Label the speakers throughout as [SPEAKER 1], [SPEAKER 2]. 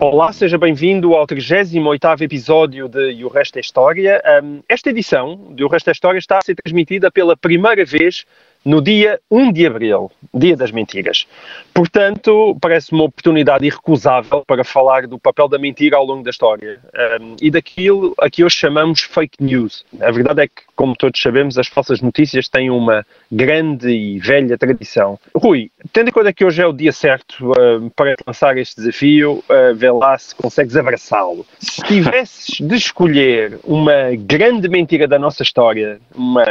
[SPEAKER 1] Olá, seja bem-vindo ao 38º episódio de E o Resto é História. Um, esta edição de O Resto é História está a ser transmitida pela primeira vez no dia 1 de Abril, Dia das Mentiras. Portanto, parece uma oportunidade irrecusável para falar do papel da mentira ao longo da história um, e daquilo a que hoje chamamos fake news. A verdade é que, como todos sabemos, as falsas notícias têm uma grande e velha tradição. Rui, tendo em conta que hoje é o dia certo uh, para lançar este desafio, uh, vê lá se consegues abraçá-lo. Se tivesses de escolher uma grande mentira da nossa história, uma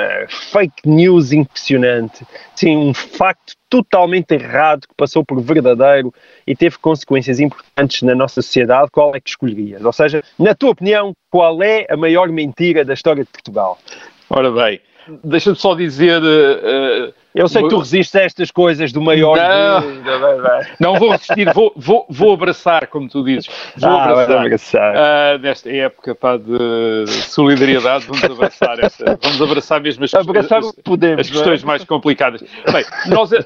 [SPEAKER 1] fake news impressionante, sim, um facto totalmente errado que passou por verdadeiro e teve consequências importantes na nossa sociedade, qual é que escolherias? Ou seja, na tua opinião, qual é a maior mentira da história de Portugal?
[SPEAKER 2] Ora bem, deixa-me só dizer. eh,
[SPEAKER 1] Eu sei que tu resistes a estas coisas do maior.
[SPEAKER 2] Não.
[SPEAKER 1] de-
[SPEAKER 2] não vou resistir, vou, vou, vou abraçar, como tu dizes. Vou
[SPEAKER 1] Ah,
[SPEAKER 2] abraçar.
[SPEAKER 1] abraçar.
[SPEAKER 2] Ah, nesta época pá, de solidariedade, vamos abraçar esta, vamos abraçar mesmo as,
[SPEAKER 1] Abraçar
[SPEAKER 2] as,
[SPEAKER 1] podemos,
[SPEAKER 2] as questões mais complicadas. Bem, nós, de-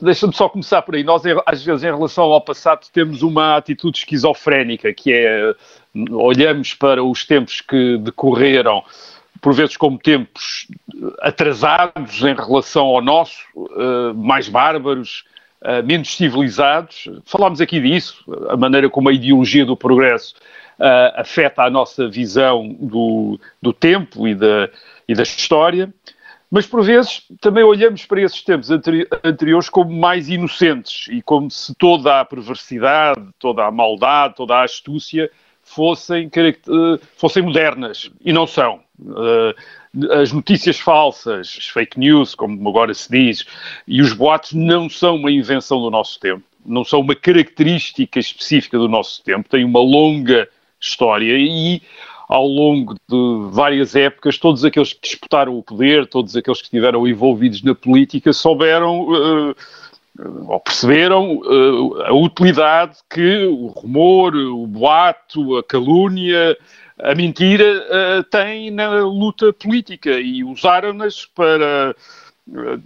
[SPEAKER 2] deixa-me só começar por aí. Nós, às vezes, em relação ao passado, temos uma atitude esquizofrénica, que é olhamos para os tempos que decorreram por vezes como tempos atrasados em relação ao nosso, eh, mais bárbaros, eh, menos civilizados. Falámos aqui disso, a maneira como a ideologia do progresso eh, afeta a nossa visão do, do tempo e da, e da história. Mas, por vezes, também olhamos para esses tempos anteri- anteriores como mais inocentes e como se toda a perversidade, toda a maldade, toda a astúcia fossem, eh, fossem modernas. E não são. Eh, As notícias falsas, as fake news, como agora se diz, e os boatos não são uma invenção do nosso tempo. Não são uma característica específica do nosso tempo. Têm uma longa história e ao longo de várias épocas, todos aqueles que disputaram o poder, todos aqueles que estiveram envolvidos na política, souberam eh, ou perceberam eh, a utilidade que o rumor, o boato, a calúnia, a mentira eh, têm na luta política e usaram-nas para eh,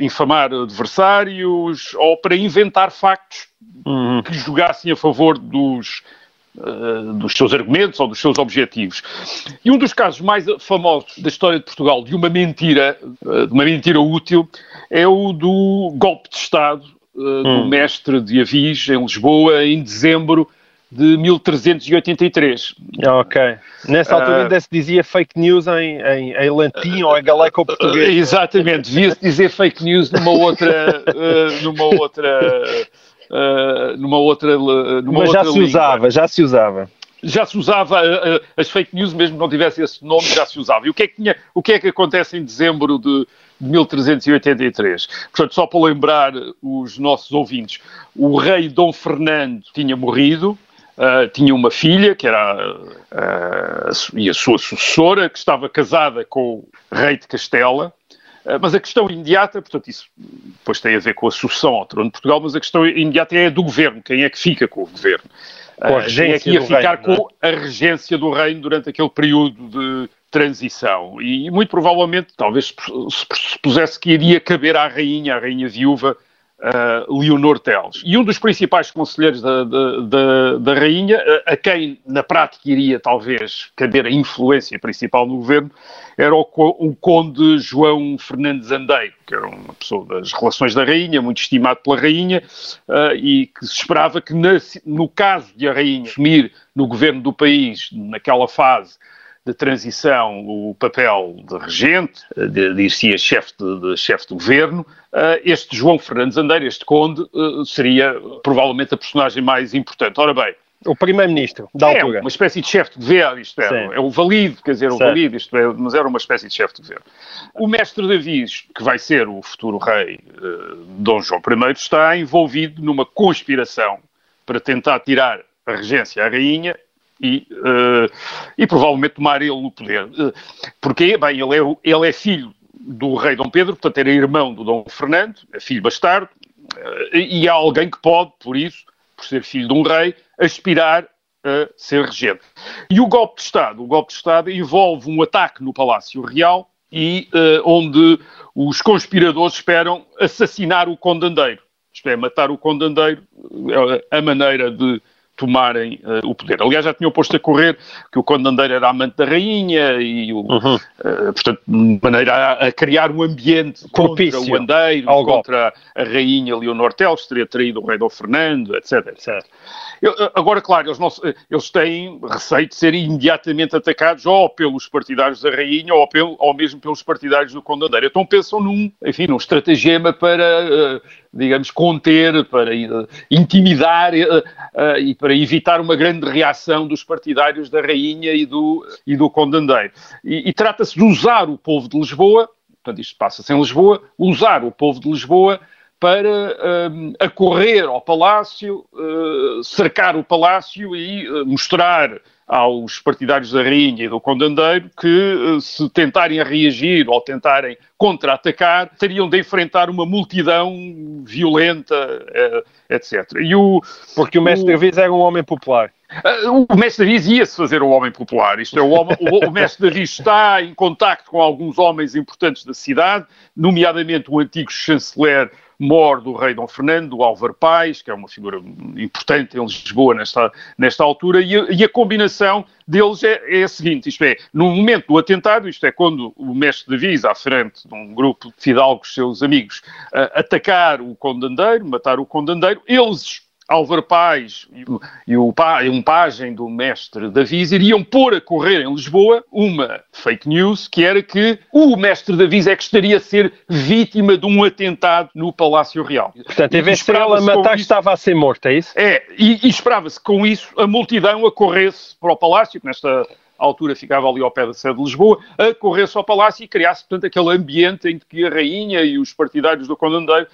[SPEAKER 2] infamar adversários ou para inventar factos
[SPEAKER 1] Uhum.
[SPEAKER 2] que jogassem a favor dos, eh, dos seus argumentos ou dos seus objetivos. E um dos casos mais famosos da história de Portugal de uma mentira, de uma mentira útil, é o do golpe de Estado do mestre de Avis em Lisboa em dezembro de 1383.
[SPEAKER 1] Ok. Nessa altura
[SPEAKER 2] Ah.
[SPEAKER 1] ainda se dizia fake news em, em, em latim ou em galaico-português.
[SPEAKER 2] Exatamente, devia-se dizer fake news numa outra, eh, numa outra, numa outra, numa
[SPEAKER 1] Mas já
[SPEAKER 2] outra
[SPEAKER 1] se
[SPEAKER 2] língua.
[SPEAKER 1] usava, já se usava.
[SPEAKER 2] já se usava as fake news, mesmo que não tivesse esse nome, já se usava. E o que é que, tinha, o que, é que acontece em dezembro de, de 1383? Portanto, só para lembrar os nossos ouvintes, o rei Dom Fernando tinha morrido, eh, tinha uma filha, que era a su- e a sua sucessora, que estava casada com o rei de Castela. Eh, Mas a questão imediata, portanto, isso depois tem a ver com a sucessão ao trono de Portugal, mas a questão imediata é a do governo, quem é que fica com o governo.
[SPEAKER 1] Com a
[SPEAKER 2] quem é
[SPEAKER 1] regência
[SPEAKER 2] que ia ficar
[SPEAKER 1] reino, é?
[SPEAKER 2] com a regência do reino durante aquele período de transição. E muito provavelmente, talvez se se pusesse que iria caber à rainha, à rainha viúva, uh, Leonor Teles. E um dos principais conselheiros da, da, da, da rainha, a, a quem na prática iria talvez caber a influência principal no governo, era o, o conde João Fernandes Andeiro, que era uma pessoa das relações da rainha, muito estimado pela rainha, uh, e que se esperava que na- no caso de a rainha assumir no governo do país, naquela fase, de transição o papel de regente, de, dir-se chefe de, de chefe de governo, eh, este João Fernandes Andeiro, este conde, eh, seria provavelmente a personagem mais importante. Ora bem,
[SPEAKER 1] O primeiro-ministro da
[SPEAKER 2] é
[SPEAKER 1] altura.
[SPEAKER 2] uma espécie de chefe de governo, isto é, é o valido, quer dizer, o
[SPEAKER 1] Certo.
[SPEAKER 2] valido, isto é, mas era uma espécie de chefe de governo. O mestre Davis, que vai ser o futuro rei eh, Dom João I, está envolvido numa conspiração para tentar tirar a regência à rainha e, uh, e provavelmente tomar ele o poder. Uh, porque, bem, ele é, ele é filho do rei Dom Pedro, portanto era irmão do Dom Fernando, é filho bastardo, uh, e há alguém que pode, por isso, por ser filho de um rei, aspirar a ser regente. E o golpe de Estado? O golpe de Estado envolve um ataque no Palácio Real e onde os conspiradores esperam assassinar o condandeiro. Isto é, matar o condandeiro, a maneira de tomarem uh, o poder. Aliás, já tinham posto a correr que o Condandeiro era amante da rainha e, o, uhum. uh, portanto, de maneira a, a, criar um ambiente Propício contra o Andeiro, contra a rainha Leonor Teles, teria traído o rei Dom Fernando, etc, etc. Eu, eh, agora, claro, eles, não, eles têm receio de serem imediatamente atacados ou pelos partidários da rainha ou, pelo, ou mesmo pelos partidários do Condandeiro. Então pensam num, enfim, num estratagema para... Uh, digamos, conter, para intimidar uh, uh, e para evitar uma grande reação dos partidários da Rainha e do, e do Condandeiro. E, e trata-se de usar o povo de Lisboa, portanto, isto passa-se em Lisboa, usar o povo de Lisboa para um, acorrer ao palácio, uh, cercar o palácio e uh, mostrar aos partidários da Rainha e do Condandeiro que, uh, se tentarem reagir ou tentarem contra-atacar, teriam de enfrentar uma multidão violenta, etc.
[SPEAKER 1] E o, Porque o mestre. Davis era um homem popular.
[SPEAKER 2] O mestre Davis ia-se fazer o homem popular. Isto é, o, homem, o, o mestre Davis está em contacto com alguns homens importantes da cidade, nomeadamente o antigo chanceler mor do rei Dom Fernando, do Álvaro Pais, que é uma figura importante em Lisboa nesta, nesta altura, e a, e a combinação deles é, é, a seguinte, isto é, no momento do atentado, isto é, quando o mestre de Visa, à frente de um grupo de fidalgos, seus amigos, atacar o condandeiro, matar o condandeiro, eles Álvaro Paz e, o, e um pajem do mestre Davis iriam pôr a correr em Lisboa uma fake news, que era que o mestre Davis é que estaria a ser vítima de um atentado no Palácio Real.
[SPEAKER 1] Portanto, em vez de ela matar, isso, estava a ser morta, é isso?
[SPEAKER 2] É, e, e esperava-se com isso a multidão acorresse para o Palácio, que nesta altura ficava ali ao pé da sede de Lisboa, acorresse ao Palácio e criasse, portanto, aquele ambiente em que a rainha e os partidários do Condandeiro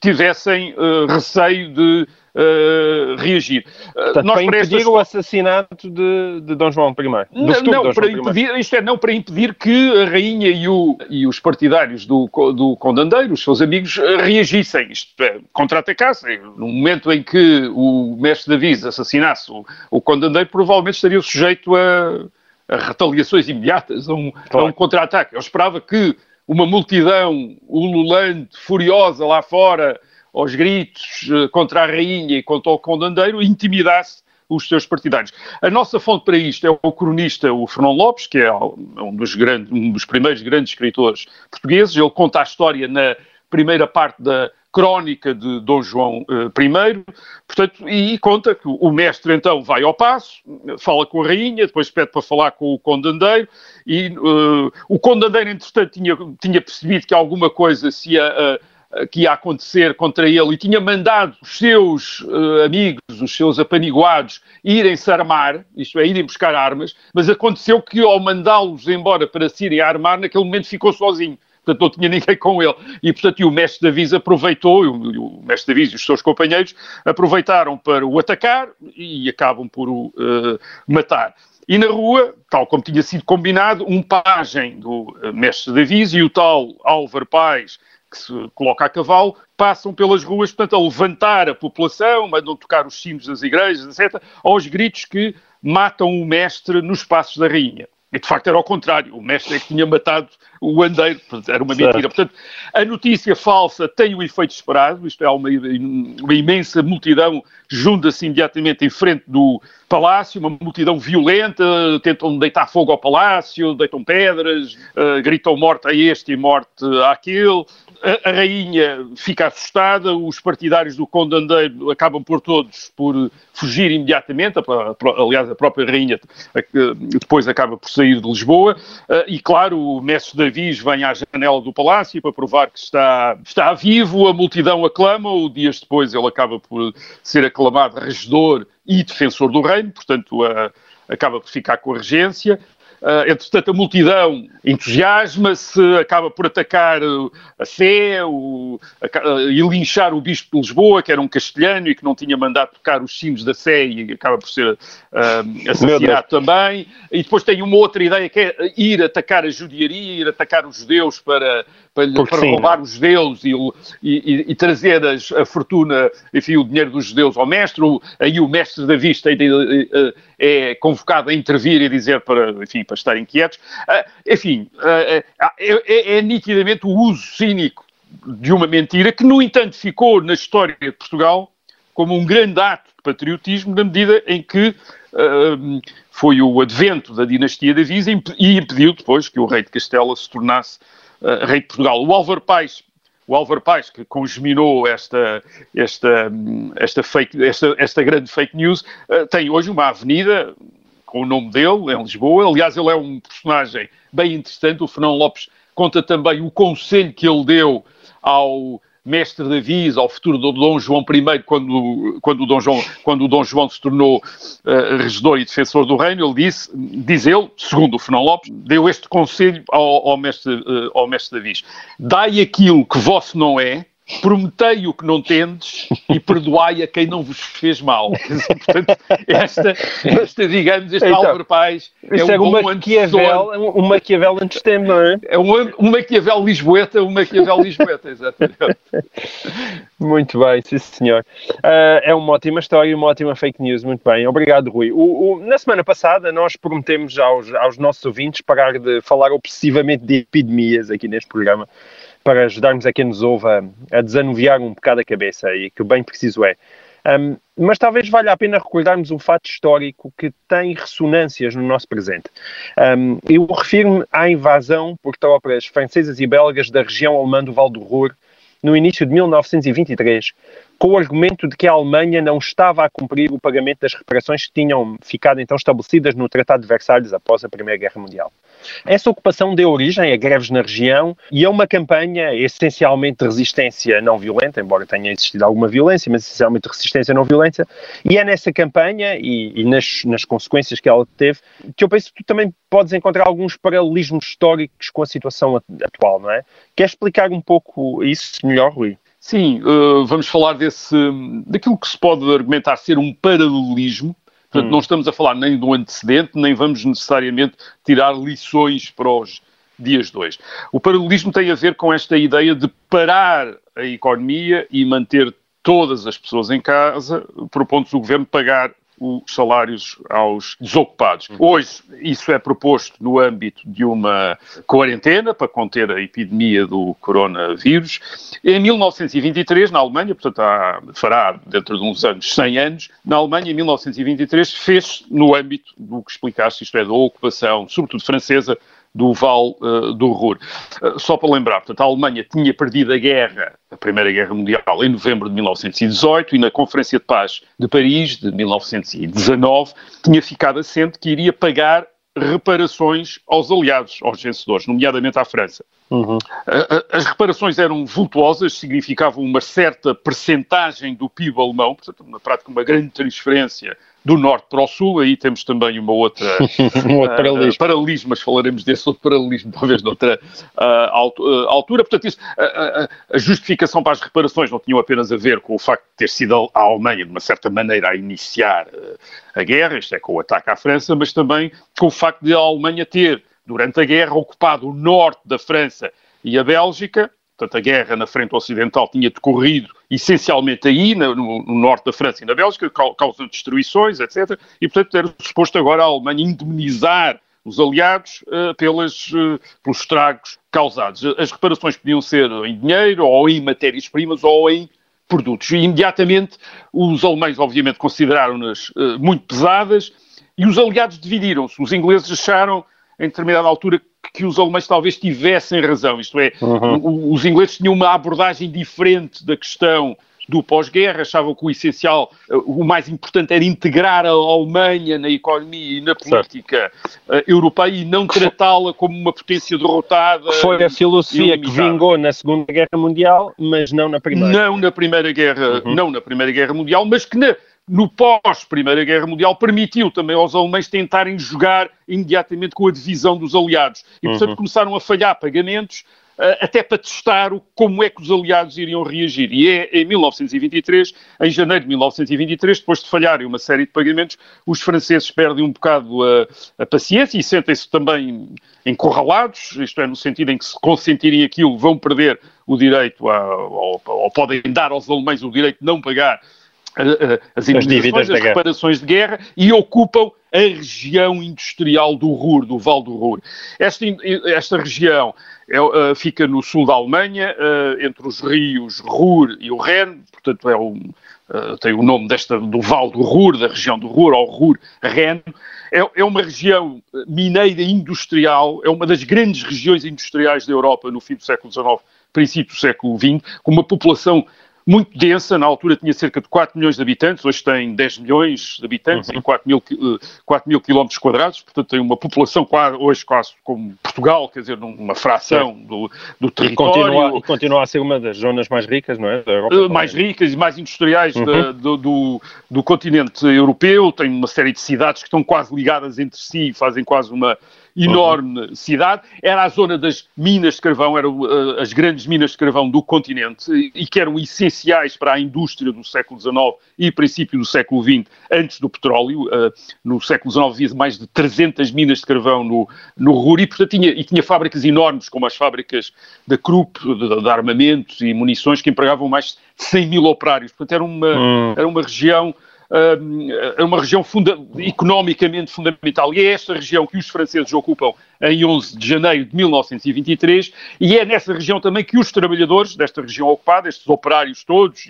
[SPEAKER 2] tivessem uh, receio de uh, reagir.
[SPEAKER 1] Uh, Portanto, nós para impedir o assassinato de, de Dom João I.
[SPEAKER 2] Não, não para impedir, isto é, não para impedir que a rainha e, o, e os partidários do, do Condandeiro, os seus amigos, reagissem, isto é, contra-atacassem. No momento em que o mestre Davis assassinasse o, o Condandeiro, provavelmente estaria sujeito a, a retaliações imediatas, a um, claro. um contra-ataque. Eu esperava que uma multidão ululante, furiosa lá fora, aos gritos eh, contra a rainha e contra o condandeiro, intimidasse os seus partidários. A nossa fonte para isto é o cronista, o Fernão Lopes, que é um dos, grandes, um dos primeiros grandes escritores portugueses. Ele conta a história na primeira parte da crónica de Dom João uh, I, portanto, e conta que o mestre então vai ao passo, fala com a rainha, depois pede para falar com o condandeiro, e uh, o condandeiro, entretanto, tinha, tinha percebido que alguma coisa se ia... Uh, que ia acontecer contra ele e tinha mandado os seus uh, amigos, os seus apaniguados, irem-se armar, isto é, irem buscar armas, mas aconteceu que ao mandá-los embora para se irem armar, naquele momento ficou sozinho portanto não tinha ninguém com ele. E, portanto, o mestre Davis aproveitou, o, o mestre Davis e os seus companheiros aproveitaram para o atacar e acabam por o uh, matar. E na rua, tal como tinha sido combinado, um pajem do mestre Davis e o tal Álvaro Paz, que se coloca a cavalo, passam pelas ruas, portanto, a levantar a população, mandam tocar os sinos das igrejas, etc., aos gritos que matam o mestre nos passos da rainha. E de facto era ao contrário, o mestre é que tinha matado o andeiro, era uma mentira. Certo. Portanto, a notícia falsa tem o efeito esperado, isto é, uma, uma imensa multidão junta-se imediatamente em frente do palácio, uma multidão violenta, tentam deitar fogo ao palácio, deitam pedras, uh, gritam morte a este e morte àquele. A, a, rainha fica assustada, os partidários do condandeiro acabam por todos por fugir imediatamente, aliás, a própria rainha depois acaba por sair de Lisboa, uh, e claro, o mestre Davis vem à janela do palácio para provar que está, está vivo, a multidão aclama-o, dias depois ele acaba por ser aclamado regedor e defensor do reino, portanto a, acaba por ficar com a regência. Uh, entretanto, a multidão entusiasma-se, acaba por atacar a Sé o, a, e linchar o Bispo de Lisboa, que era um castelhano e que não tinha mandado tocar os sinos da Sé e acaba por ser uh, assassinado também. E depois tem uma outra ideia que é ir atacar a judiaria, ir atacar os judeus para, para, para roubar os judeus e, e, e trazer as, a fortuna, enfim, o dinheiro dos judeus ao mestre. Aí o mestre da vista é, é convocado a intervir e dizer para, enfim, para estarem quietos. Uh, enfim, uh, é, é nitidamente o uso cínico de uma mentira que, no entanto, ficou na história de Portugal como um grande ato de patriotismo na medida em que uh, foi o advento da dinastia de Avisa e impediu depois que o rei de Castela se tornasse uh, rei de Portugal. O Álvaro Paes, o Álvaro Paes que congeminou esta, esta, esta, fake, esta, esta grande fake news, tem hoje uma avenida com o nome dele, em Lisboa. Aliás, ele é um personagem bem interessante. O Fernão Lopes conta também o conselho que ele deu ao mestre de aviso ao futuro do Dom João I, quando, quando, o, Dom João, quando o Dom João se tornou uh, regedor e defensor do reino, ele disse, diz ele, segundo o Fernão Lopes, deu este conselho ao, ao mestre, uh, mestre de aviso dai aquilo que vosso não é, prometei o que não tendes e perdoai a quem não vos fez mal. Portanto, esta, esta, digamos, este então, Álvaro Paz
[SPEAKER 1] é um, é um Maquiavel, um Maquiavel antes tempo, não é?
[SPEAKER 2] É um, um Maquiavel Lisboeta, um Maquiavel Lisboeta, exatamente.
[SPEAKER 1] Muito bem, sim senhor. Uh, é uma ótima história uma ótima fake news, muito bem. Obrigado, Rui. O, o, na semana passada nós prometemos aos, aos nossos ouvintes parar de falar obsessivamente de epidemias aqui neste programa para ajudarmos a quem nos ouve a, a desanuviar um bocado a cabeça e que bem preciso é. Um, mas talvez valha a pena recordarmos um fato histórico que tem ressonâncias no nosso presente. Um, eu refiro-me à invasão por tropas francesas e belgas da região alemã do Val do Ruhr no início de 1923, com o argumento de que a Alemanha não estava a cumprir o pagamento das reparações que tinham ficado então estabelecidas no Tratado de Versalhes após a Primeira Guerra Mundial. Essa ocupação deu origem a greves na região e a uma campanha essencialmente de resistência não violenta, embora tenha existido alguma violência, mas essencialmente resistência não violenta, e é nessa campanha e, e nas, nas consequências que ela teve que eu penso que tu também podes encontrar alguns paralelismos históricos com a situação atual, não é? Queres explicar um pouco isso melhor, Rui?
[SPEAKER 2] Sim, uh, vamos falar desse, daquilo que se pode argumentar ser um paralelismo. Portanto, hum. não estamos a falar nem do antecedente, nem vamos necessariamente tirar lições para os dias dois. O paralelismo tem a ver com esta ideia de parar a economia e manter todas as pessoas em casa, propondo-se o governo pagar os salários aos desocupados. Hoje, isso é proposto no âmbito de uma quarentena para conter a epidemia do coronavírus. Em 1923, na Alemanha, portanto, há, fará dentro de uns anos, 100 anos, na Alemanha, em 1923, fez no âmbito do que explicaste, isto é, da ocupação, sobretudo francesa, do Val uh, do Ruhr. Uh, só para lembrar, portanto, a Alemanha tinha perdido a guerra, a Primeira Guerra Mundial, em novembro de 1918 e na Conferência de Paz de Paris, de 1919, tinha ficado assente que iria pagar reparações aos aliados, aos vencedores, nomeadamente à França. Uhum. As reparações eram vultuosas, significavam uma certa percentagem do PIB alemão, portanto, na prática, uma grande transferência do norte para o sul, aí temos também uma outra um outro paralelismo. Uh, paralelismo, mas falaremos desse outro paralelismo talvez noutra uh, altura. Portanto, isso, a justificação para as reparações não tinha apenas a ver com o facto de ter sido a Alemanha, de uma certa maneira, a iniciar a guerra, isto é, com o ataque à França, mas também com o facto de a Alemanha ter, durante a guerra, ocupado o norte da França e a Bélgica, Portanto, a guerra na frente ocidental tinha decorrido essencialmente aí, no, no norte da França e na Bélgica, causando destruições, etc. E, portanto, era suposto agora a Alemanha indemnizar os aliados uh, pelas, uh, pelos estragos causados. As reparações podiam ser em dinheiro, ou em matérias-primas, ou em produtos. E imediatamente os alemães, obviamente, consideraram-nas uh, muito pesadas e os aliados dividiram-se. Os ingleses acharam, em determinada altura, que os alemães talvez tivessem razão, isto é, uhum. os ingleses tinham uma abordagem diferente da questão do pós-guerra, achavam que o essencial, eh, o mais importante era integrar a Alemanha na economia e na política certo. europeia e não tratá-la como uma potência derrotada.
[SPEAKER 1] Foi a filosofia que vingou na Segunda Guerra Mundial, mas não na Primeira.
[SPEAKER 2] Não na Primeira Guerra, uhum. não na Primeira Guerra Mundial, mas que na, no pós-Primeira Guerra Mundial, permitiu também aos alemães tentarem jogar imediatamente com a divisão dos aliados. E, portanto, uhum. começaram a falhar pagamentos eh, até para testar como é que os aliados iriam reagir. E é em 1923, em janeiro de 1923, depois de falharem uma série de pagamentos, os franceses perdem um bocado a, a paciência e sentem-se também encurralados, isto é, no sentido em que se consentirem aquilo vão perder o direito, a, ou, ou podem dar aos alemães o direito de não pagar as indenizações, as, as reparações de guerra e ocupam a região industrial do Ruhr, do Val do Ruhr. Esta, esta região é, uh, fica no sul da Alemanha, uh, entre os rios Ruhr e o Rhen, portanto é um, tem o nome desta, do Val do Ruhr, da região do Ruhr, ou Ruhr-Rhen. É, é uma região mineira industrial, é uma das grandes regiões industriais da Europa no fim do século XIX, princípio do século XX, com uma população muito densa, na altura tinha cerca de 4 milhões de habitantes, hoje tem 10 milhões de habitantes uhum. em 4 mil, 4 mil quilómetros quadrados, portanto tem uma população quase, hoje quase como Portugal, quer dizer, numa fração do, do território.
[SPEAKER 1] E continua, e continua, a ser uma das zonas mais ricas, não é? Europa,
[SPEAKER 2] uh, mais ricas e mais industriais uhum. da, do, do, do, continente europeu, tem uma série de cidades que estão quase ligadas entre si e fazem quase uma enorme uhum. cidade. Era a zona das minas de carvão, eram uh, as grandes minas de carvão do continente e, que eram essenciais para a indústria do século XIX e princípio do século XX, antes do petróleo. Uh, no século XIX havia mais de 300 minas de carvão no, no Ruhr e, portanto, tinha, e tinha fábricas enormes, como as fábricas da Krupp, de, de armamentos e munições, que empregavam mais de 100 mil operários. Portanto, era uma, uhum. era uma região é uma região funda economicamente fundamental. E é esta região que os franceses ocupam em 11 de janeiro de 1923 e é nessa região também que os trabalhadores desta região ocupada, estes operários todos,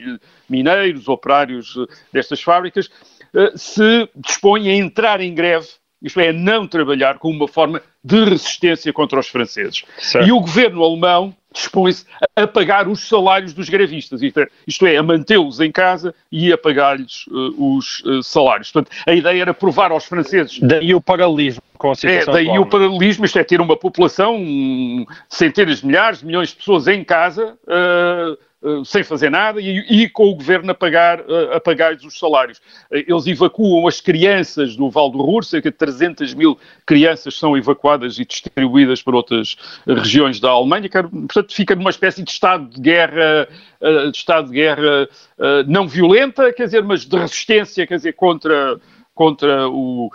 [SPEAKER 2] mineiros, operários eh, destas fábricas, eh, se dispõem a entrar em greve isto é, não trabalhar como uma forma de resistência contra os franceses. Certo. E o governo alemão dispõe-se a pagar os salários dos grevistas, isto é, é a mantê-los em casa e a pagar-lhes uh, os uh, salários. Portanto, a ideia era provar aos franceses...
[SPEAKER 1] Daí o paralelismo com a
[SPEAKER 2] situação É, daí atual. o paralelismo, isto é, ter uma população, um, centenas de milhares, milhões de pessoas em casa... Uh, Uh, sem fazer nada e, e, com o governo a pagar uh, a pagar-lhes os salários. Uh, eles evacuam as crianças do Val do Ruhr, cerca de 300 mil crianças são evacuadas e distribuídas para outras regiões da Alemanha, portanto fica numa espécie de estado de guerra, de estado de guerra não violenta, quer dizer, mas de resistência, quer dizer, contra contra, o,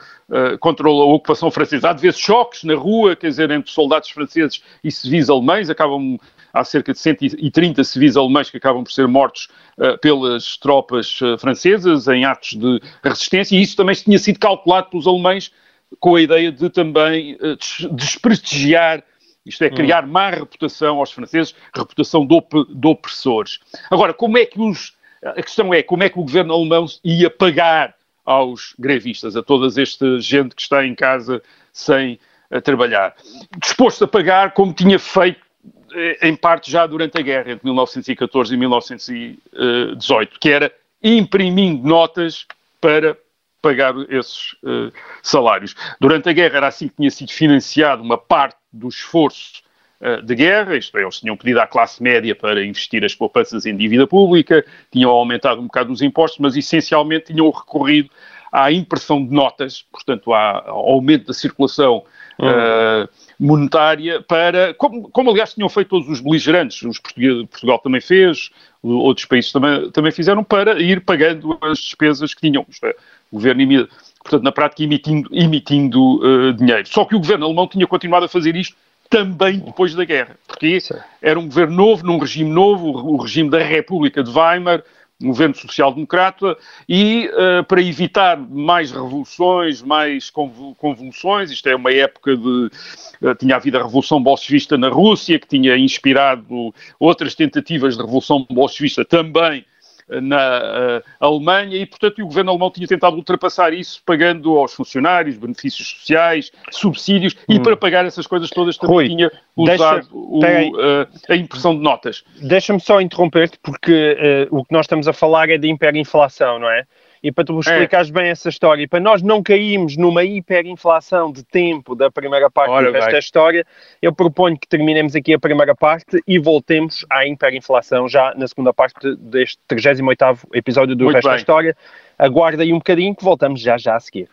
[SPEAKER 2] contra a ocupação francesa. Há de vezes choques na rua, quer dizer, entre soldados franceses e civis alemães, acabam há cerca de 130 civis alemães que acabam por ser mortos uh, pelas tropas uh, francesas em atos de resistência, e isso também tinha sido calculado pelos alemães com a ideia de também uh, desprestigiar, isto é, criar hum. má reputação aos franceses, reputação de, op de opressores. Agora, como é que os. A questão é como é que o governo alemão ia pagar aos grevistas, a toda esta gente que está em casa sem trabalhar. Disposto a pagar como tinha feito em parte já durante a guerra, entre 1914 e 1918, que era imprimindo notas para pagar esses uh, salários. Durante a guerra era assim que tinha sido financiado uma parte do esforço uh, de guerra, isto é, eles tinham pedido à classe média para investir as poupanças em dívida pública, tinham aumentado um bocado os impostos, mas essencialmente tinham recorrido à impressão de notas, portanto, ao aumento da circulação uh, monetária para, como, como, aliás tinham feito todos os beligerantes, os Portugal também fez, outros países também, também fizeram, para ir pagando as despesas que tinham. Isto é, o governo, portanto, na prática, emitindo, emitindo uh, dinheiro. Só que o governo alemão tinha continuado a fazer isto também depois da guerra, porque era um governo novo, num regime novo, o regime da República de Weimar, governo social-democrata e uh, para evitar mais revoluções, mais convulsões, isto é uma época de... Uh, tinha havido a Revolução Bolchevista na Rússia, que tinha inspirado outras tentativas de Revolução Bolchevista também na uh, Alemanha e, portanto, o governo alemão tinha tentado ultrapassar isso pagando aos funcionários benefícios sociais, subsídios hum. e para pagar essas coisas todas também Rui, tinha usado o, uh, a impressão de notas.
[SPEAKER 1] Deixa-me só interromper-te porque o que nós estamos a falar é de hiperinflação, não é? E para tu explicares é. bem essa história, e para nós não cairmos numa hiperinflação de tempo da primeira parte Ora, desta vai. história, eu proponho que terminemos aqui a primeira parte e voltemos à hiperinflação já na segunda parte deste 38º episódio do Muito Resto bem. da História. Aguarda aí um bocadinho que voltamos já já a seguir.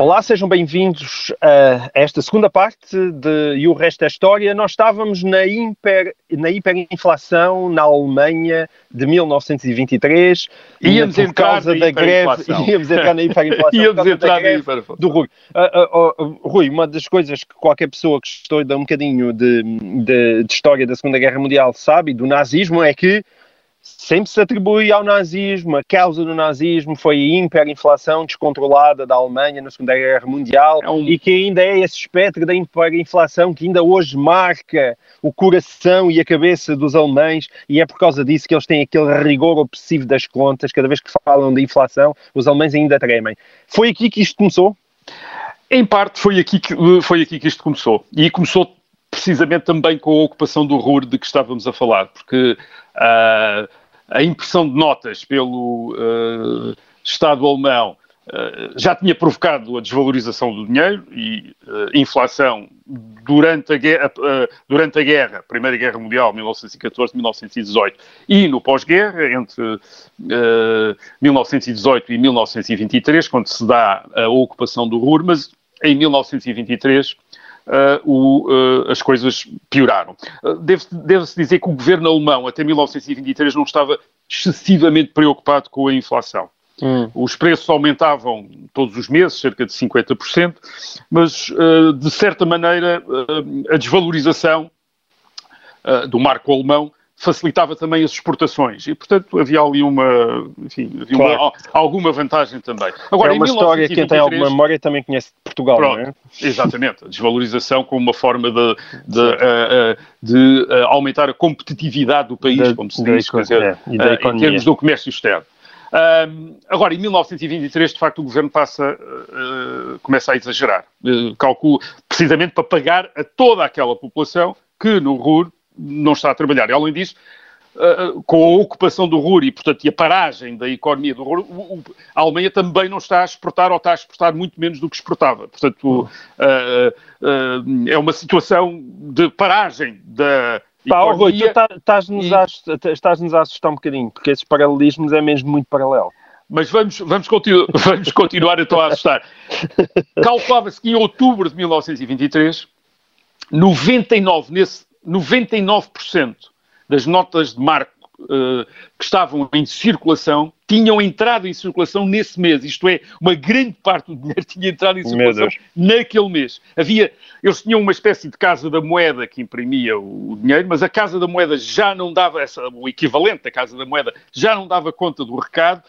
[SPEAKER 1] Olá, sejam bem-vindos a esta segunda parte de E o Resto é História. Nós estávamos na, hiper, na hiperinflação na Alemanha de 1923.
[SPEAKER 2] Íamos
[SPEAKER 1] por
[SPEAKER 2] entrar
[SPEAKER 1] causa da greve. Íamos entrar na hiperinflação.
[SPEAKER 2] Íamos
[SPEAKER 1] por da
[SPEAKER 2] entrar na hiperinflação.
[SPEAKER 1] Do Rui. Ah, ah, oh, Rui, uma das coisas que qualquer pessoa que estuda um bocadinho de, de, de história da Segunda Guerra Mundial sabe, e do nazismo, é que sempre se atribui ao nazismo, a causa do nazismo foi a hiperinflação descontrolada da Alemanha na Segunda Guerra Mundial
[SPEAKER 2] É um-
[SPEAKER 1] e que ainda é esse espectro da hiperinflação que ainda hoje marca o coração e a cabeça dos alemães e é por causa disso que eles têm aquele rigor obsessivo das contas, cada vez que falam de inflação, os alemães ainda tremem. Foi aqui que isto começou?
[SPEAKER 2] Em parte foi aqui, que, foi aqui que isto começou. E começou precisamente também com a ocupação do Ruhr de que estávamos a falar, porque ah, a impressão de notas pelo ah, Estado alemão ah, já tinha provocado a desvalorização do dinheiro e inflação durante a, guerra, durante a guerra, Primeira Guerra Mundial, 1914-1918, e no pós-guerra, entre ah, 1918 e 1923, quando se dá a ocupação do Ruhr, mas em 1923 uh, o, uh, as coisas pioraram. Uh, Deve-se dizer que o governo alemão, até 1923, não estava excessivamente preocupado com a inflação. Os preços aumentavam todos os meses, cerca de 50%, mas, uh, de certa maneira, a desvalorização do marco alemão facilitava também as exportações e, portanto, havia ali uma, enfim, havia uma-
[SPEAKER 1] Claro.
[SPEAKER 2] alguma vantagem também. Agora,
[SPEAKER 1] é uma
[SPEAKER 2] em
[SPEAKER 1] história que quem tem
[SPEAKER 2] 1923
[SPEAKER 1] alguma memória também conhece de Portugal,
[SPEAKER 2] Pronto,
[SPEAKER 1] não é?
[SPEAKER 2] exatamente. A desvalorização como uma forma de, de, eh, eh, de, eh, aumentar a competitividade do país,
[SPEAKER 1] Da-
[SPEAKER 2] como se diz, dizer,
[SPEAKER 1] é,
[SPEAKER 2] em termos do comércio externo. Agora, em 1923, de facto, o governo passa, eh, começa a exagerar. Calculo, precisamente para pagar a toda aquela população que no RUR não está a trabalhar. E, além disso, Uh, com a ocupação do Ruhr e, portanto, e a paragem da economia do Ruhr, o- o- a Alemanha também não está a exportar ou está a exportar muito menos do que exportava. Portanto, uh, uh, é uma situação de paragem da
[SPEAKER 1] Pá, Rui, tu
[SPEAKER 2] economia,
[SPEAKER 1] tá- estás-nos
[SPEAKER 2] e-
[SPEAKER 1] a a assustar um bocadinho, porque esses paralelismos é mesmo muito paralelo.
[SPEAKER 2] mas vamos, vamos, continu vamos continuar então a assustar. Calculava-se que em outubro de 1923, 99, nesse, 99% das notas de marco eh, que estavam em circulação tinham entrado em circulação nesse mês. Isto é, uma grande parte do dinheiro tinha entrado em circulação naquele mês. Havia, eles tinham uma espécie de casa da moeda que imprimia o, o dinheiro, mas a casa da moeda já não dava, essa, o equivalente da casa da moeda já não dava conta do recado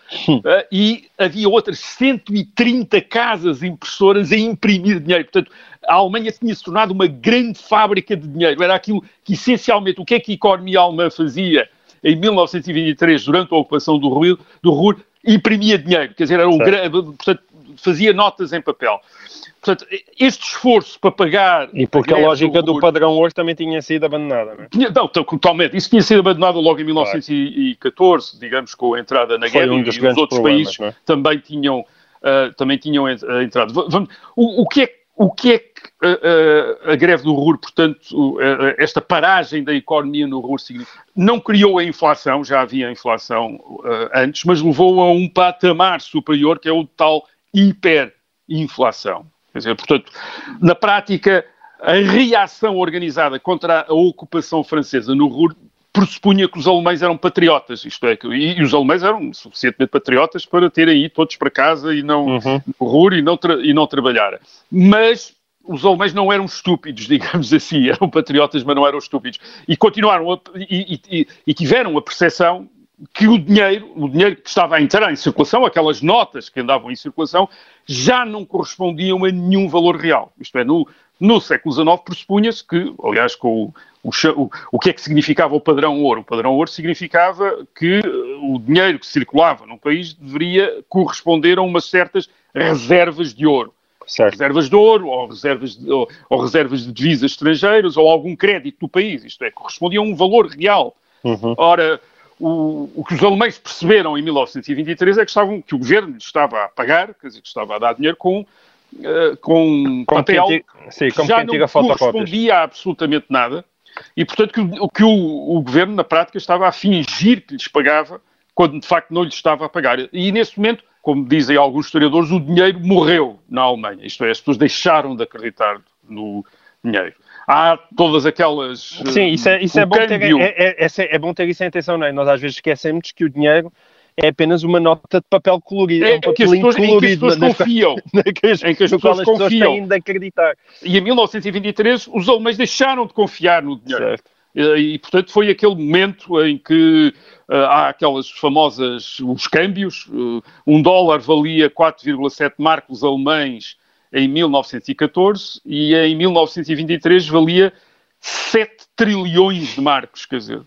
[SPEAKER 2] eh, e havia outras 130 casas impressoras a imprimir dinheiro. Portanto, a Alemanha tinha se tornado uma grande fábrica de dinheiro. Era aquilo que, essencialmente, o que é que a economia alemã fazia em 1923, durante a ocupação do Ruhr, do Ruhr imprimia dinheiro. Quer dizer, era o
[SPEAKER 1] Certo.
[SPEAKER 2] gra- portanto, fazia notas em papel. Portanto, este esforço para pagar...
[SPEAKER 1] E porque a
[SPEAKER 2] greve
[SPEAKER 1] lógica do
[SPEAKER 2] Ruhr-
[SPEAKER 1] padrão ouro também tinha sido abandonada, não é?
[SPEAKER 2] tinha- não, to- totalmente. Isso tinha sido abandonado logo em 1914, digamos, com a entrada na
[SPEAKER 1] Foi
[SPEAKER 2] guerra
[SPEAKER 1] um
[SPEAKER 2] e os outros países
[SPEAKER 1] é?
[SPEAKER 2] também tinham, ah, também tinham en- entrado. Va- vamos- o, o que é, o que, é que ah, ah, a greve do Ruhr, portanto, ah, esta paragem da economia no Ruhr? Não criou a inflação, já havia inflação ah, antes, mas levou a um patamar superior, que é o tal hiperinflação. Quer dizer, portanto, na prática, a reação organizada contra a ocupação francesa no Ruhr pressupunha que os alemães eram patriotas, isto é, que- e, e os alemães eram suficientemente patriotas para terem ido todos para casa e não
[SPEAKER 1] Uhum.
[SPEAKER 2] e não, e não trabalhar. Mas os alemães não eram estúpidos, digamos assim, eram patriotas, mas não eram estúpidos. E continuaram a- e, e- e- e tiveram a percepção que o dinheiro, o dinheiro que estava a entrar em circulação, aquelas notas que andavam em circulação, já não correspondiam a nenhum valor real. Isto é, no, no século XIX pressupunha-se que, aliás, com o, o, o, que é que significava o padrão ouro? O padrão ouro significava que eh, o dinheiro que circulava no país deveria corresponder a umas certas reservas de ouro
[SPEAKER 1] Certo.
[SPEAKER 2] reservas de ouro ou reservas de, ou, ou reservas de divisas estrangeiras ou algum crédito do país. Isto é, correspondia a um valor real.
[SPEAKER 1] Uhum.
[SPEAKER 2] Ora, o, o que os alemães perceberam em 1923 é que, estavam, que o governo lhes estava a pagar, quer dizer, que estava a dar dinheiro com, eh, com
[SPEAKER 1] Como quem
[SPEAKER 2] papel
[SPEAKER 1] tira- sim, como
[SPEAKER 2] já
[SPEAKER 1] quem
[SPEAKER 2] não correspondia a absolutamente nada e, portanto, que, o, que o, o governo, na prática, estava a fingir que lhes pagava, quando de facto não lhes estava a pagar. E nesse momento, como dizem alguns historiadores, o dinheiro morreu na Alemanha, isto é, as pessoas deixaram de acreditar no dinheiro. Há todas aquelas.
[SPEAKER 1] Sim, isso é, isso é, bom, ter, é, é, é, bom ter isso em atenção, não é? Nós às vezes esquecemos que o dinheiro é apenas uma nota de papel colorido.
[SPEAKER 2] É, um pessoas, colorido, em que as pessoas
[SPEAKER 1] na,
[SPEAKER 2] confiam.
[SPEAKER 1] Na, que as, em que as pessoas, confiam. têm de acreditar.
[SPEAKER 2] E em 1923 os alemães deixaram de confiar no dinheiro. Certo. E, portanto, foi aquele momento em que uh, há aquelas famosas, os câmbios, uh, um dólar valia 4,7 marcos alemães em 1914 e em 1923 valia 7 trilhões de marcos, quer dizer.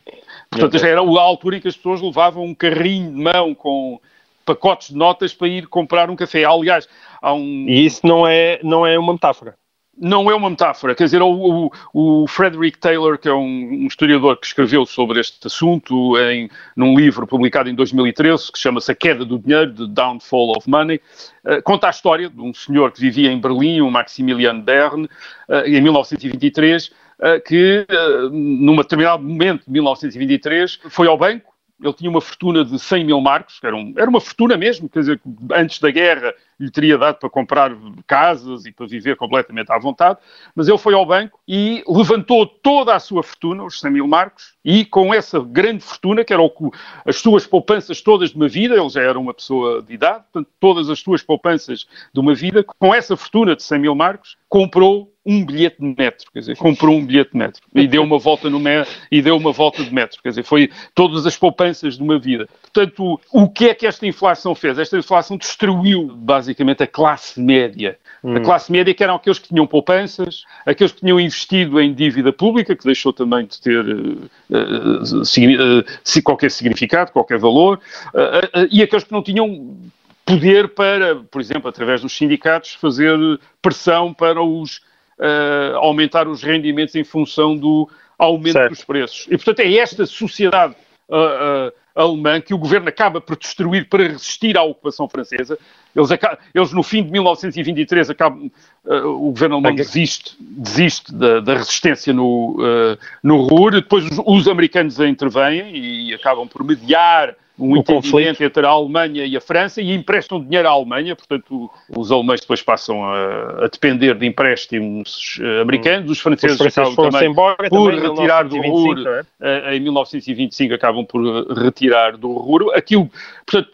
[SPEAKER 2] Portanto, já era a altura em que as pessoas levavam um carrinho de mão com pacotes de notas para ir comprar um café. Aliás, há um...
[SPEAKER 1] E isso não é, não é uma metáfora
[SPEAKER 2] não é uma metáfora. Quer dizer, o, o, o Frederick Taylor, que é um, um, historiador que escreveu sobre este assunto em, num livro publicado em 2013, que chama-se A Queda do Dinheiro, The Downfall of Money, uh, conta a história de um senhor que vivia em Berlim, o Maximilian Bern, uh, em 1923, uh, eh, que, num determinado momento de 1923, foi ao banco. Ele tinha uma fortuna de 100 mil marcos, era, um, era uma fortuna mesmo, quer dizer, antes da guerra lhe teria dado para comprar casas e para viver completamente à vontade, mas ele foi ao banco e levantou toda a sua fortuna, os 100 mil marcos, e com essa grande fortuna, que eram as suas poupanças todas de uma vida, ele já era uma pessoa de idade, portanto, todas as suas poupanças de uma vida, com essa fortuna de 100 mil marcos, comprou um bilhete de metro, quer dizer, comprou um bilhete de metro e deu uma volta no metro, e deu uma volta de metro, quer dizer, foi todas as poupanças de uma vida. Portanto, o que é que esta inflação fez? Esta inflação destruiu basicamente a classe média. Hum. A classe média que eram aqueles que tinham poupanças, aqueles que tinham investido em dívida pública, que deixou também de ter uh, uh, qualquer significado, qualquer valor, uh, e aqueles que não tinham poder para, por exemplo, através dos sindicatos, fazer pressão para os uh, aumentar os rendimentos em função do aumento certo. dos preços. E, portanto, é esta sociedade uh, uh, alemã que o governo acaba por destruir para resistir à ocupação francesa. Eles, eles no fim de 1923, acabam, o governo alemão desiste, desiste da, da resistência no, no Ruhr, depois os, os americanos intervêm e acabam por mediar um entendimento entre a Alemanha e a França e emprestam dinheiro à Alemanha, portanto os alemães depois passam a, a depender de empréstimos uh, americanos, os franceses, os franceses acabam também embora, por também retirar do Ruhr, é? uh, em 1925 acabam por retirar do Ruhr, aquilo, portanto,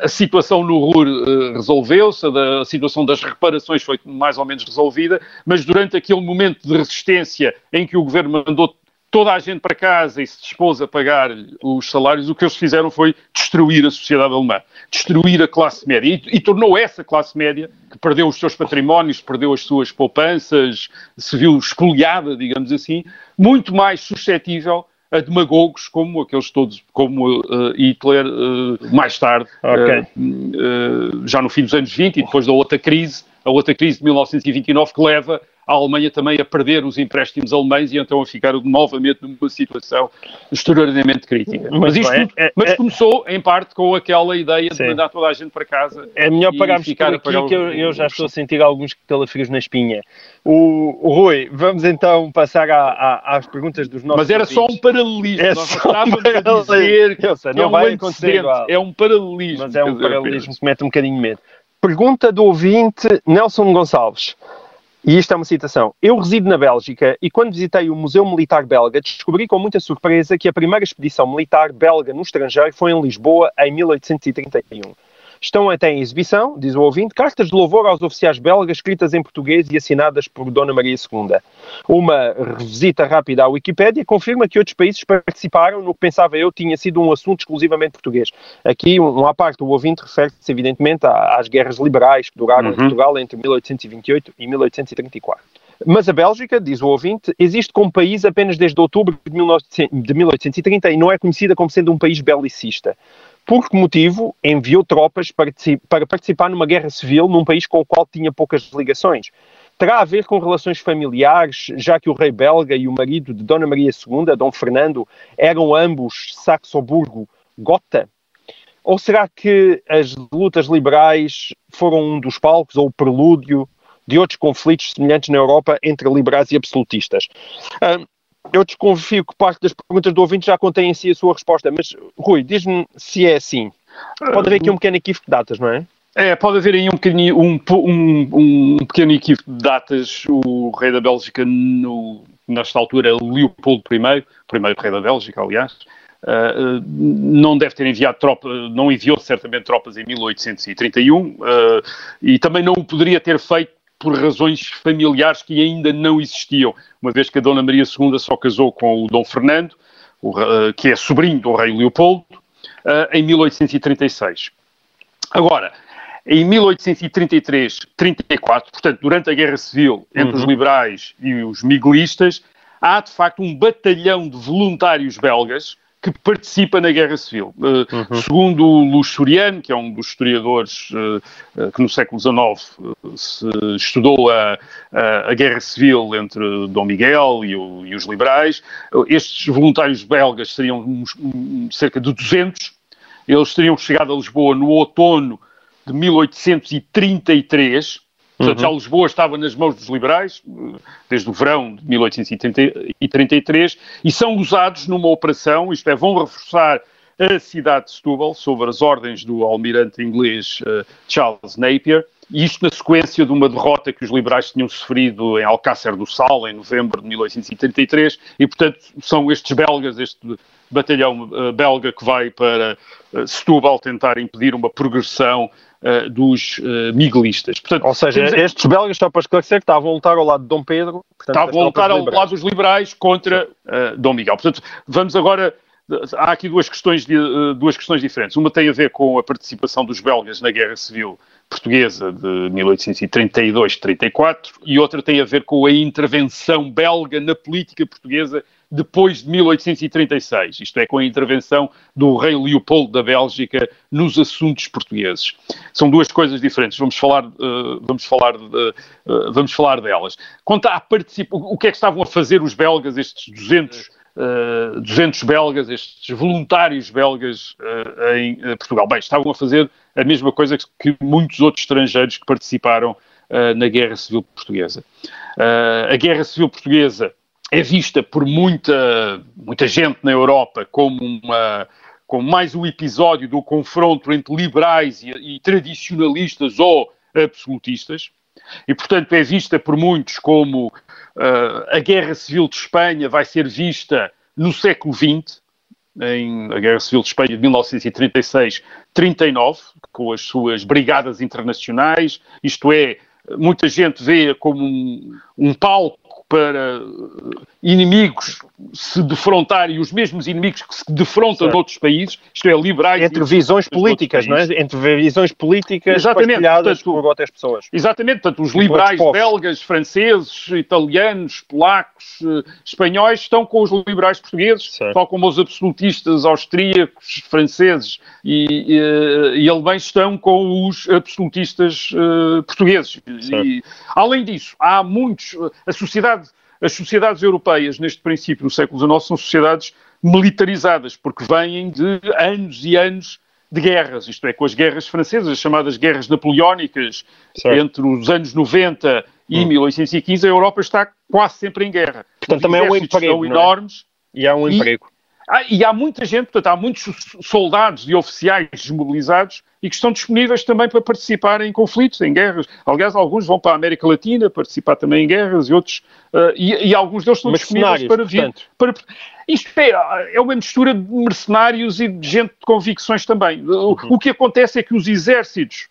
[SPEAKER 2] a situação no Ruhr uh, resolveu-se, a, a, situação das reparações foi mais ou menos resolvida, mas durante aquele momento de resistência em que o governo mandou toda a gente para casa e se dispôs a pagar os salários, o que eles fizeram foi destruir a sociedade alemã, destruir a classe média e, e, tornou essa classe média, que perdeu os seus patrimónios, perdeu as suas poupanças, se viu espoliada, digamos assim, muito mais suscetível a demagogos como aqueles todos, como uh, Hitler, uh, mais tarde, okay. uh, já no fim dos anos 20 e depois da outra crise, a outra crise de 1929 que leva a Alemanha também a perder os empréstimos alemães e então a ficar novamente numa situação extraordinariamente crítica. mas isto é, é, mas é, começou, em parte, com aquela ideia sim. de mandar toda a gente para casa.
[SPEAKER 1] É melhor pagarmos ficar por aqui, que eu, eu, já estou a sentir alguns calafrios na espinha. O, o Rui, vamos então passar a, a, às perguntas dos nossos
[SPEAKER 2] Mas era
[SPEAKER 1] ouvintes.
[SPEAKER 2] só um paralelismo. É Nós só um paralelismo. Sei, não é um vai acontecer igual. É um paralelismo.
[SPEAKER 1] Mas é um paralelismo que mete um bocadinho de medo. Pergunta do ouvinte Nelson Gonçalves. E isto é uma citação. Eu resido na Bélgica e quando visitei o Museu Militar Belga descobri com muita surpresa que a primeira expedição militar belga no estrangeiro foi em Lisboa em 1831. Estão até em exibição, diz o ouvinte, cartas de louvor aos oficiais belgas escritas em português e assinadas por Dona Maria II. Uma revisita rápida à Wikipédia confirma que outros países participaram no que pensava eu tinha sido um assunto exclusivamente português. Aqui, um à parte, o ouvinte refere-se evidentemente às guerras liberais que duraram uhum. em Portugal entre 1828 e 1834. Mas a Bélgica, diz o ouvinte, existe como país apenas desde outubro de 1830 e não é conhecida como sendo um país belicista por que motivo enviou tropas para participar numa guerra civil num país com o qual tinha poucas ligações? Terá a ver com relações familiares, já que o rei belga e o marido de Dona Maria II, Dom Fernando, eram ambos Saxoburgo-Gotha? Ou será que as lutas liberais foram um dos palcos ou o prelúdio de outros conflitos semelhantes na Europa entre liberais e absolutistas? Eu desconfio que parte das perguntas do ouvinte já contém em si a sua resposta, mas Rui, diz-me se é assim. Pode haver aqui um pequeno equívoco de datas, não é?
[SPEAKER 2] É, pode haver aí um pequeno, um, um, um pequeno equívoco de datas. O rei da Bélgica, no, nesta altura, Leopoldo I, primeiro rei da Bélgica, aliás, uh, não deve ter enviado tropas, não enviou certamente tropas em 1831 uh, e também não o poderia ter feito por razões familiares que ainda não existiam, uma vez que a Dona Maria II só casou com o Dom Fernando, o, uh, que é sobrinho do rei Leopoldo, em 1836. Agora, em 1833-34, portanto, durante a Guerra Civil entre uhum. os liberais e os miguelistas, há de facto um batalhão de voluntários belgas que participa na Guerra Civil. Uh, uhum. Segundo o Luxuriano, que é um dos historiadores uh, uh, que no século XIX estudou a, a, a, Guerra Civil entre Dom Miguel e, o, e os liberais, estes voluntários belgas seriam uns, cerca de 200. Eles teriam chegado a Lisboa no outono de 1833. Portanto, já uhum. Lisboa estava nas mãos dos liberais, desde o verão de 1833, e são usados numa operação, isto é, vão reforçar a cidade de Setúbal, sob as ordens do almirante inglês uh, Charles Napier, e isto na sequência de uma derrota que os liberais tinham sofrido em Alcácer do Sal, em novembro de 1833, e portanto são estes belgas, este batalhão uh, belga que vai para uh, Setúbal tentar impedir uma progressão uh, dos uh, miguelistas.
[SPEAKER 1] Portanto, Ou seja, temos... estes belgas, só para esclarecer, que estavam a lutar ao lado de Dom Pedro.
[SPEAKER 2] Portanto, estavam a lutar ao lado dos liberais contra uh, Dom Miguel. Portanto, vamos agora há aqui duas questões, duas questões diferentes. Uma tem a ver com a participação dos belgas na Guerra Civil Portuguesa de 1832-34 e outra tem a ver com a intervenção belga na política portuguesa depois de 1836, isto é, com a intervenção do rei Leopoldo da Bélgica nos assuntos portugueses. São duas coisas diferentes, vamos falar, uh, vamos falar, de, uh, vamos falar delas. Quanto à participa o que é que estavam a fazer os belgas, estes 200 Uh, 200 belgas, estes voluntários belgas uh, em uh, Portugal. Bem, estavam a fazer a mesma coisa que muitos outros estrangeiros que participaram na Guerra Civil Portuguesa. a Guerra Civil Portuguesa é vista por muita, muita gente na Europa como, uma, como mais um episódio do confronto entre liberais e, e tradicionalistas ou absolutistas. E, portanto, é vista por muitos como uh, a Guerra Civil de Espanha vai ser vista no século XX, em a Guerra Civil de Espanha de 1936-39, com as suas brigadas internacionais, isto é, muita gente vê como um, um palco para inimigos se defrontarem, os mesmos inimigos que se defrontam certo. noutros países, isto é, liberais...
[SPEAKER 1] Entre visões políticas, não é? Entre visões políticas exatamente, partilhadas portanto, por outras pessoas.
[SPEAKER 2] Exatamente, portanto, os liberais belgas, franceses, italianos, polacos, eh, espanhóis estão com os liberais portugueses, certo. tal como os absolutistas austríacos, franceses e, e, eh, e alemães estão com os absolutistas uh, portugueses. E, além disso, há muitos... A sociedade, as sociedades europeias, neste princípio, no século XIX, são sociedades militarizadas, porque vêm de anos e anos de guerras, isto é, com as guerras francesas, as chamadas guerras napoleónicas, certo. entre os anos 90 e hum. 1815, a Europa está quase sempre em guerra.
[SPEAKER 1] Portanto, os também é um emprego,
[SPEAKER 2] são é? enormes.
[SPEAKER 1] E há um emprego.
[SPEAKER 2] Ah, e há muita gente, portanto, há muitos soldados e oficiais desmobilizados e que estão disponíveis também para participar em conflitos, em guerras. Aliás, alguns vão para a América Latina participar também em guerras e outros, uh, e, e, alguns deles estão disponíveis para vir. Para, isto é, é uma mistura de mercenários e de gente de convicções também. Uhum. O, o que acontece é que os exércitos,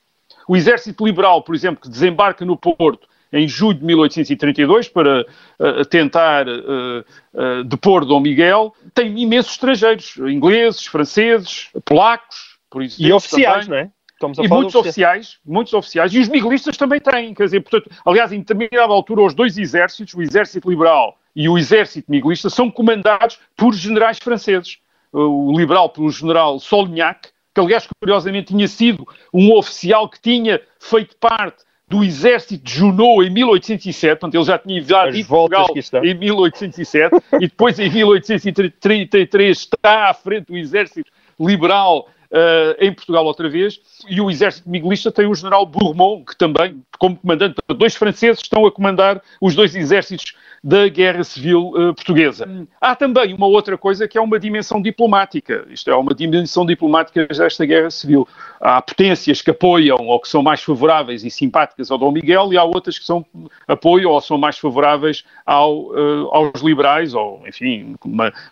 [SPEAKER 2] o exército liberal, por exemplo, que desembarca no Porto, em julho de 1832 para uh, tentar uh, depor Dom Miguel, tem imensos estrangeiros, ingleses, franceses, polacos, por.
[SPEAKER 1] E oficiais, também. não é?
[SPEAKER 2] Estamos a e muitos oficiais, muitos oficiais, e os miguelistas também têm, quer dizer, portanto, aliás, em determinada altura, os dois exércitos, o exército liberal e o exército miguelista, são comandados por generais franceses. O liberal pelo general Solignac, que aliás, curiosamente, tinha sido um oficial que tinha feito parte do exército de Junot em 1807, portanto ele já tinha invadido Portugal em 1807 e depois em 1833 está à frente do exército liberal uh, em Portugal outra vez, e o exército miguelista tem o general Bourmont, que também, como comandante, dois franceses estão a comandar os dois exércitos da Guerra Civil uh, Portuguesa. Há também uma outra coisa que é uma dimensão diplomática. Isto é uma dimensão diplomática desta Guerra Civil. Há potências que apoiam ou que são mais favoráveis e simpáticas ao Dom Miguel e há outras que são apoiam ou são mais favoráveis ao, uh, aos liberais ou, enfim,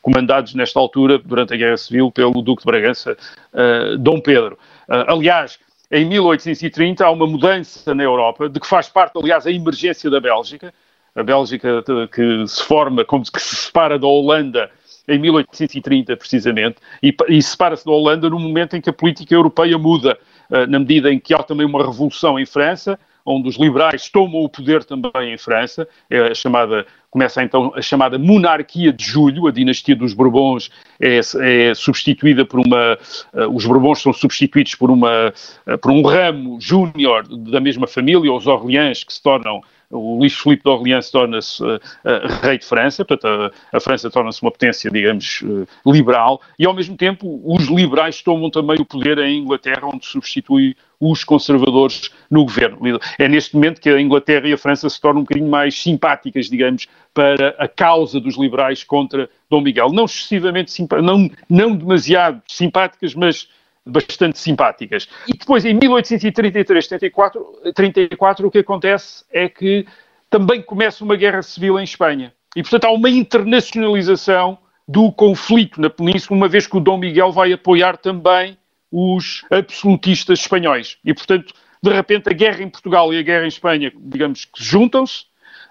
[SPEAKER 2] comandados nesta altura durante a Guerra Civil pelo Duque de Bragança, uh, Dom Pedro. aliás, em 1830 há uma mudança na Europa, de que faz parte, aliás, a emergência da Bélgica, a Bélgica que se forma, como que se separa da Holanda em 1830, precisamente, e, e separa-se da Holanda no momento em que a política europeia muda, uh, na medida em que há também uma revolução em França, onde os liberais tomam o poder também em França, é a chamada, começa então a chamada monarquia de julho, a dinastia dos Bourbons é, é substituída por uma, uh, os Bourbons são substituídos por uma, uh, por um ramo júnior da mesma família, os Orleans, que se tornam o Luís Filipe de Orleans torna-se uh, uh, rei de França, portanto, a, a França torna-se uma potência, digamos, uh, liberal, e ao mesmo tempo os liberais tomam também o poder em Inglaterra, onde substitui os conservadores no governo. É neste momento que a Inglaterra e a França se tornam um bocadinho mais simpáticas, digamos, para a causa dos liberais contra Dom Miguel. Não excessivamente simpáticas, não, não demasiado simpáticas, mas bastante simpáticas. E depois, em 1833, 34, 34, o que acontece é que também começa uma guerra civil em Espanha. E, portanto, há uma internacionalização do conflito na Península, uma vez que o Dom Miguel vai apoiar também os absolutistas espanhóis. E, portanto, de repente, a guerra em Portugal e a guerra em Espanha, digamos que juntam-se,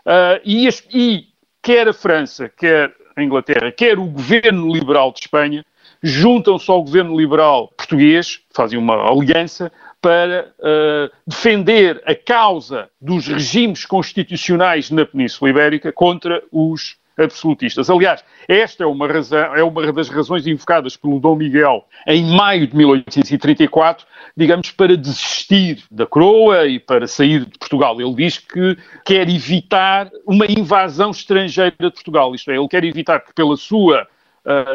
[SPEAKER 2] uh, e, e quer a França, quer a Inglaterra, quer o governo liberal de Espanha, juntam-se ao governo liberal português, fazem uma aliança para uh, defender a causa dos regimes constitucionais na Península Ibérica contra os absolutistas. Aliás, esta é uma, razão, é uma das razões invocadas pelo Dom Miguel em maio de 1834, digamos, para desistir da coroa e para sair de Portugal. Ele diz que quer evitar uma invasão estrangeira de Portugal, isto é, ele quer evitar que pela sua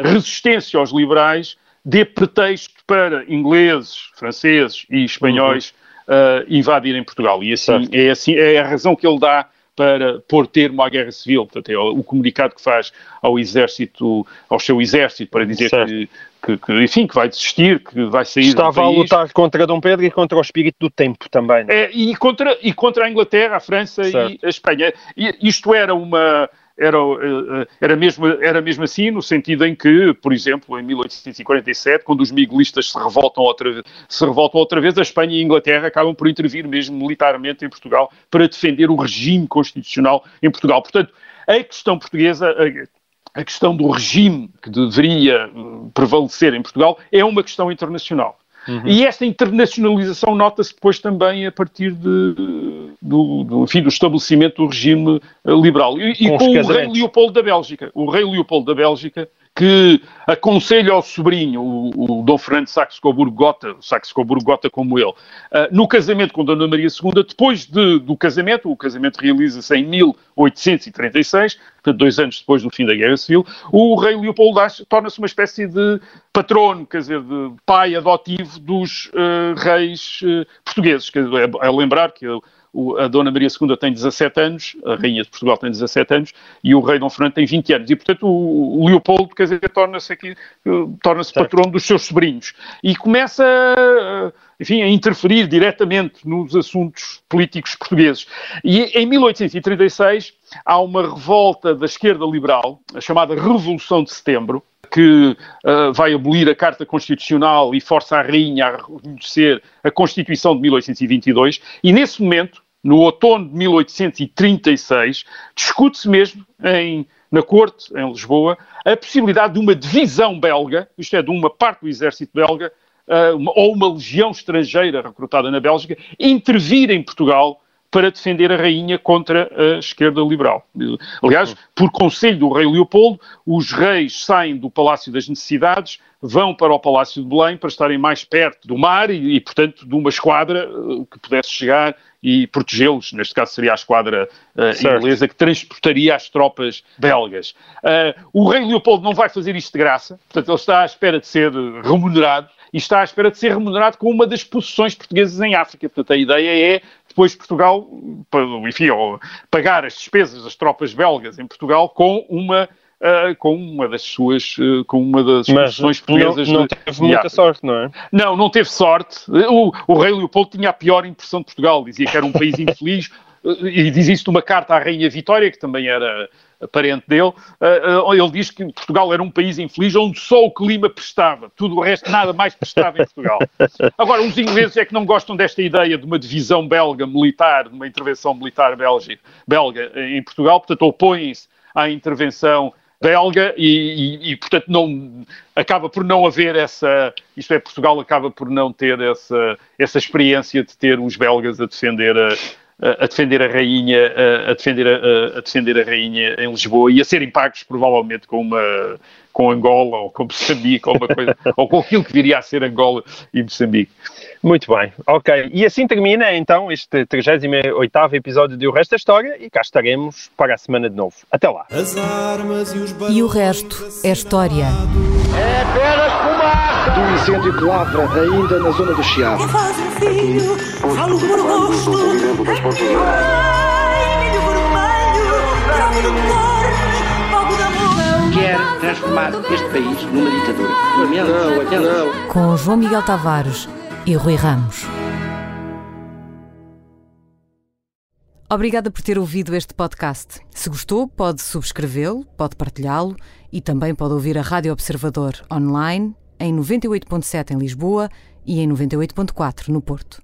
[SPEAKER 2] resistência aos liberais dê pretexto para ingleses, franceses e espanhóis uhum. uh, invadirem Portugal. E assim é, assim é a razão que ele dá para pôr termo à guerra civil. Portanto, é o comunicado que faz ao exército, ao seu exército, para dizer que, que, que, enfim, que vai desistir, que vai sair
[SPEAKER 1] Estava a lutar contra Dom Pedro e contra o espírito do tempo também.
[SPEAKER 2] É, e, contra, e contra a Inglaterra, a França certo. e a Espanha. E isto era uma era, eh, era, mesmo, era mesmo assim, no sentido em que, por exemplo, em 1847, quando os miguelistas se revoltam outra, se revoltam outra vez, a Espanha e a Inglaterra acabam por intervir mesmo militarmente em Portugal para defender o regime constitucional em Portugal. Portanto, a questão portuguesa, a, a questão do regime que deveria eh, prevalecer em Portugal é uma questão internacional. Uhum. E esta internacionalização nota-se depois também a partir de, do, do, enfim, do estabelecimento do regime eh, liberal. E com, e com o rei Leopoldo da Bélgica. O rei Leopoldo da Bélgica que aconselha ao sobrinho, o, o Dom Fernando Saxe-Coburgo-Gotha, Saxe-Coburgo-Gotha como ele, uh, no casamento com Dona Maria II, depois de, do casamento, o casamento realiza-se em 1836, portanto dois anos depois do fim da Guerra Civil, o rei Leopoldo torna-se uma espécie de patrono, quer dizer, de pai adotivo dos uh, reis uh, portugueses. Quer dizer, é, é lembrar que a Dona Maria II tem 17 anos, a Rainha de Portugal tem 17 anos e o Rei Dom Fernando tem 20 anos. E, portanto, o, Leopoldo, quer dizer, torna-se aqui, torna-se patrono dos seus sobrinhos. E começa, enfim, a interferir diretamente nos assuntos políticos portugueses. E em 1836 há uma revolta da esquerda liberal, a chamada Revolução de Setembro, que uh, vai abolir a Carta Constitucional e força a Rainha a reconhecer a Constituição de 1822, e nesse momento, no outono de 1836, discute-se mesmo em, na Corte, em Lisboa, a possibilidade de uma divisão belga, isto é, de uma parte do exército belga, uma, ou uma legião estrangeira recrutada na Bélgica, intervir em Portugal para defender a rainha contra a esquerda liberal. Aliás, por conselho do rei Leopoldo, os reis saem do Palácio das Necessidades, vão para o Palácio de Belém para estarem mais perto do mar e, e portanto, de uma esquadra eh, que pudesse chegar e protegê-los. Neste caso seria a esquadra uh, inglesa que transportaria as tropas belgas. Uh, o rei Leopoldo não vai fazer isto de graça, portanto ele está à espera de ser remunerado e está à espera de ser remunerado com uma das possessões portuguesas em África. Portanto, a ideia é depois Portugal, enfim, pagar as despesas das tropas belgas em Portugal com uma Uh, com uma das suas, uh, com uma das posições portuguesas.
[SPEAKER 1] Não, não teve muita sorte, não é?
[SPEAKER 2] Não, não teve sorte. O, o rei Leopoldo tinha a pior impressão de Portugal, dizia que era um país infeliz, e diz isso numa carta à Rainha Vitória, que também era parente dele, ele diz que Portugal era um país infeliz onde só o clima prestava, tudo o resto nada mais prestava em Portugal. Agora, os ingleses é que não gostam desta ideia de uma divisão belga militar, de uma intervenção militar belga, belga em Portugal, portanto opõem-se à intervenção belga e, e, e, portanto, não, acaba por não haver essa, isto é, Portugal acaba por não ter essa, essa experiência de ter os belgas a defender a, a defender a rainha, a defender a, a, defender a rainha em Lisboa e a serem pagos provavelmente com uma com Angola ou com Moçambique ou uma coisa ou com aquilo que viria a ser Angola e Moçambique.
[SPEAKER 1] Muito bem, ok. E assim termina então este 38 episódio de O Resto da História e cá estaremos para a semana de novo. Até lá.
[SPEAKER 3] E o resto é história.
[SPEAKER 4] É apenas fumaça! Do incêndio que lavra ainda na zona do Chiado.
[SPEAKER 5] Faz um filho, falo por rosto. Ai, milho vermelho, bravo de
[SPEAKER 6] Quer transformar este país numa ditadura.
[SPEAKER 4] Não, não.
[SPEAKER 3] Com João Miguel Tavares e Rui Ramos. Obrigada por ter ouvido este podcast. Se gostou, pode subscrevê-lo, pode partilhá-lo e também pode ouvir a Rádio Observador online em 98.7 em Lisboa e em 98.4 no Porto.